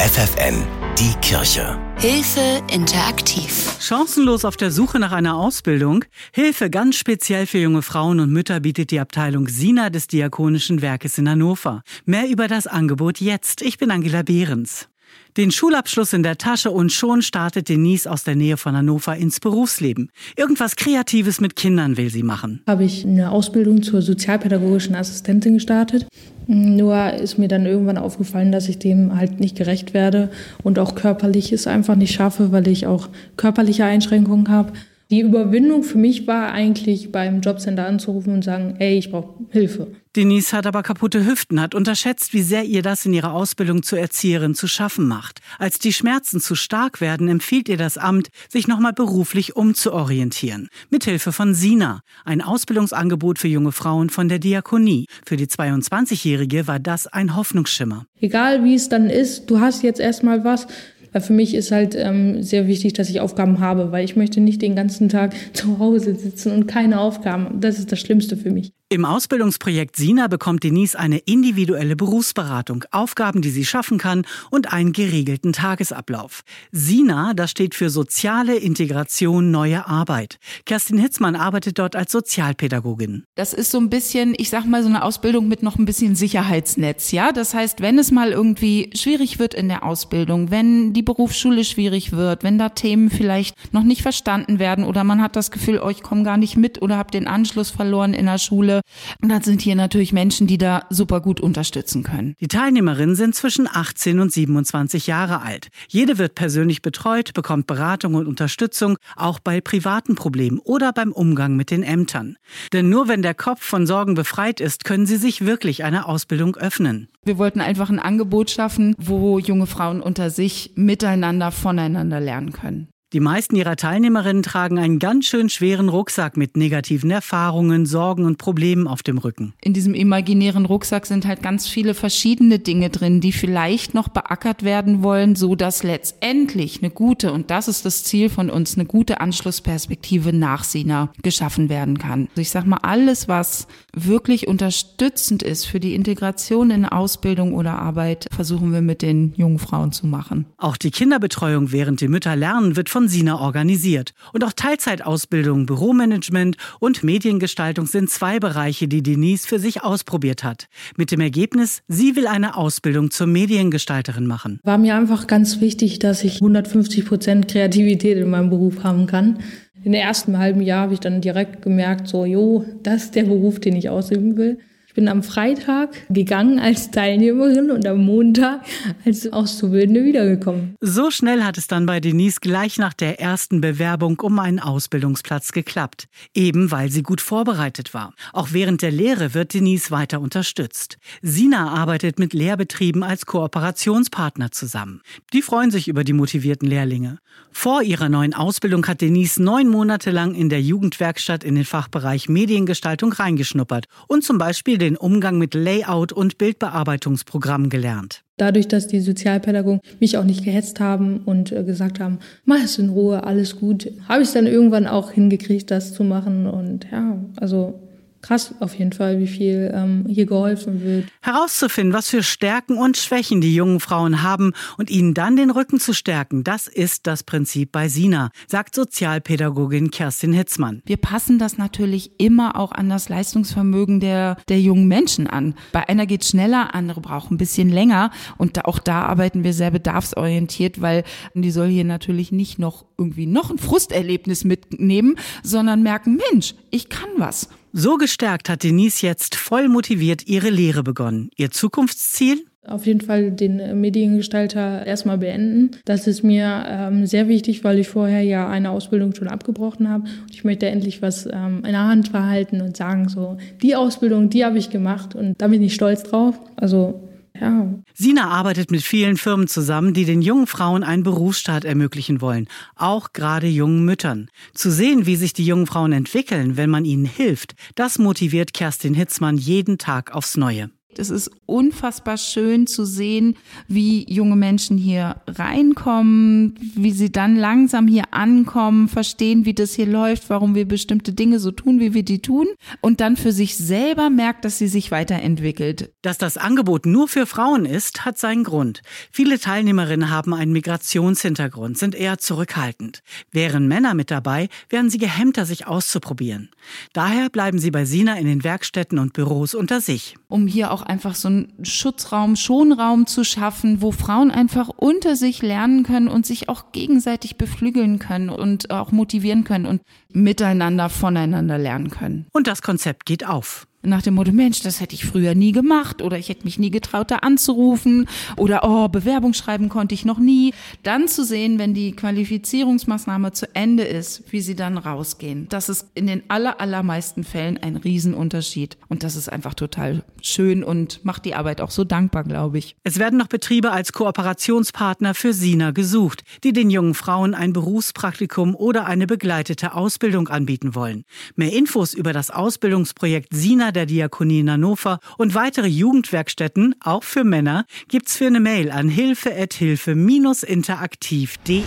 FFN, die Kirche. Hilfe interaktiv. Chancenlos auf der Suche nach einer Ausbildung? Hilfe ganz speziell für junge Frauen und Mütter bietet die Abteilung Sina des Diakonischen Werkes in Hannover. Mehr über das Angebot jetzt. Ich bin Angela Behrens. Den Schulabschluss in der Tasche und schon startet Denise aus der Nähe von Hannover ins Berufsleben. Irgendwas Kreatives mit Kindern will sie machen. Habe ich eine Ausbildung zur sozialpädagogischen Assistentin gestartet. Nur ist mir dann irgendwann aufgefallen, dass ich dem halt nicht gerecht werde und auch körperlich es einfach nicht schaffe, weil ich auch körperliche Einschränkungen habe. Die Überwindung für mich war eigentlich beim Jobcenter anzurufen und sagen, ey, ich brauche Hilfe. Denise hat aber kaputte Hüften, hat unterschätzt, wie sehr ihr das in ihrer Ausbildung zur Erzieherin zu schaffen macht. Als die Schmerzen zu stark werden, empfiehlt ihr das Amt, sich nochmal beruflich umzuorientieren. Mithilfe von Sina, ein Ausbildungsangebot für junge Frauen von der Diakonie. Für die 22-Jährige war das ein Hoffnungsschimmer. Egal wie es dann ist, du hast jetzt erstmal was, weil für mich ist halt ähm, sehr wichtig, dass ich Aufgaben habe, weil ich möchte nicht den ganzen Tag zu Hause sitzen und keine Aufgaben. Das ist das Schlimmste für mich. Im Ausbildungsprojekt Sina bekommt Denise eine individuelle Berufsberatung, Aufgaben, die sie schaffen kann und einen geregelten Tagesablauf. Sina, das steht für soziale Integration, neue Arbeit. Kerstin Hitzmann arbeitet dort als Sozialpädagogin. Das ist so ein bisschen, ich sag mal, so eine Ausbildung mit noch ein bisschen Sicherheitsnetz, ja? Das heißt, wenn es mal irgendwie schwierig wird in der Ausbildung, wenn die Berufsschule schwierig wird, wenn da Themen vielleicht noch nicht verstanden werden oder man hat das Gefühl, oh, ich komme gar nicht mit oder habe den Anschluss verloren in der Schule, und dann sind hier natürlich Menschen, die da super gut unterstützen können. Die Teilnehmerinnen sind zwischen 18 und 27 Jahre alt. Jede wird persönlich betreut, bekommt Beratung und Unterstützung, auch bei privaten Problemen oder beim Umgang mit den Ämtern. Denn nur wenn der Kopf von Sorgen befreit ist, können sie sich wirklich einer Ausbildung öffnen. Wir wollten einfach ein Angebot schaffen, wo junge Frauen unter sich miteinander voneinander lernen können. Die meisten ihrer Teilnehmerinnen tragen einen ganz schön schweren Rucksack mit negativen Erfahrungen, Sorgen und Problemen auf dem Rücken. In diesem imaginären Rucksack sind halt ganz viele verschiedene Dinge drin, die vielleicht noch beackert werden wollen, so dass letztendlich eine gute, und das ist das Ziel von uns, eine gute Anschlussperspektive nach Sina geschaffen werden kann. Also ich sag mal, alles, was wirklich unterstützend ist für die Integration in Ausbildung oder Arbeit, versuchen wir mit den jungen Frauen zu machen. Auch die Kinderbetreuung während die Mütter lernen wird von von Sina organisiert. Und auch Teilzeitausbildung, Büromanagement und Mediengestaltung sind zwei Bereiche, die Denise für sich ausprobiert hat. Mit dem Ergebnis, sie will eine Ausbildung zur Mediengestalterin machen. War mir einfach ganz wichtig, dass ich 150 Prozent Kreativität in meinem Beruf haben kann. In der ersten halben Jahr habe ich dann direkt gemerkt, so, jo, das ist der Beruf, den ich ausüben will. Ich bin am Freitag gegangen als Teilnehmerin und am Montag als Auszubildende wiedergekommen. So schnell hat es dann bei Denise gleich nach der ersten Bewerbung um einen Ausbildungsplatz geklappt. Eben weil sie gut vorbereitet war. Auch während der Lehre wird Denise weiter unterstützt. Sina arbeitet mit Lehrbetrieben als Kooperationspartner zusammen. Die freuen sich über die motivierten Lehrlinge. Vor ihrer neuen Ausbildung hat Denise neun Monate lang in der Jugendwerkstatt in den Fachbereich Mediengestaltung reingeschnuppert und zum Beispiel den Umgang mit Layout und Bildbearbeitungsprogrammen gelernt. Dadurch, dass die Sozialpädagogen mich auch nicht gehetzt haben und äh, gesagt haben, mach es in Ruhe, alles gut, habe ich es dann irgendwann auch hingekriegt, das zu machen. Und ja, also krass auf jeden Fall, wie viel ähm, hier geholfen wird. Herauszufinden, was für Stärken und Schwächen die jungen Frauen haben und ihnen dann den Rücken zu stärken, das ist das Prinzip bei Sina, sagt Sozialpädagogin Kerstin Hitzmann. Wir passen das natürlich immer auch an das Leistungsvermögen der, der jungen Menschen an. Bei einer geht schneller, andere brauchen ein bisschen länger und auch da arbeiten wir sehr bedarfsorientiert, weil die soll hier natürlich nicht noch irgendwie noch ein Frusterlebnis mitnehmen, sondern merken, Mensch, ich kann was. So gestärkt hat Denise jetzt voll motiviert ihre Lehre begonnen. Ihr Zukunftsziel? Auf jeden Fall den Mediengestalter erstmal beenden. Das ist mir ähm, sehr wichtig, weil ich vorher ja eine Ausbildung schon abgebrochen habe. Und ich möchte endlich was ähm, in der Hand verhalten und sagen, so, die Ausbildung, die habe ich gemacht und da bin ich stolz drauf. Also ja. Sina arbeitet mit vielen Firmen zusammen, die den jungen Frauen einen Berufsstart ermöglichen wollen, auch gerade jungen Müttern. Zu sehen, wie sich die jungen Frauen entwickeln, wenn man ihnen hilft, das motiviert Kerstin Hitzmann jeden Tag aufs Neue. Es ist unfassbar schön zu sehen, wie junge Menschen hier reinkommen, wie sie dann langsam hier ankommen, verstehen, wie das hier läuft, warum wir bestimmte Dinge so tun, wie wir die tun und dann für sich selber merkt, dass sie sich weiterentwickelt. Dass das Angebot nur für Frauen ist, hat seinen Grund. Viele Teilnehmerinnen haben einen Migrationshintergrund, sind eher zurückhaltend. Wären Männer mit dabei, wären sie gehemmter, sich auszuprobieren. Daher bleiben sie bei Sina in den Werkstätten und Büros unter sich. Um hier auch einfach so einen Schutzraum, Schonraum zu schaffen, wo Frauen einfach unter sich lernen können und sich auch gegenseitig beflügeln können und auch motivieren können und miteinander voneinander lernen können. Und das Konzept geht auf nach dem Motto, Mensch, das hätte ich früher nie gemacht oder ich hätte mich nie getraut, da anzurufen oder oh, Bewerbung schreiben konnte ich noch nie. Dann zu sehen, wenn die Qualifizierungsmaßnahme zu Ende ist, wie sie dann rausgehen. Das ist in den aller, allermeisten Fällen ein Riesenunterschied. Und das ist einfach total schön und macht die Arbeit auch so dankbar, glaube ich. Es werden noch Betriebe als Kooperationspartner für Sina gesucht, die den jungen Frauen ein Berufspraktikum oder eine begleitete Ausbildung anbieten wollen. Mehr Infos über das Ausbildungsprojekt Sina der Diakonie in Hannover und weitere Jugendwerkstätten, auch für Männer, gibt's für eine Mail an hilfe-interaktiv.de.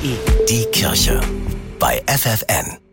Die Kirche bei FFN.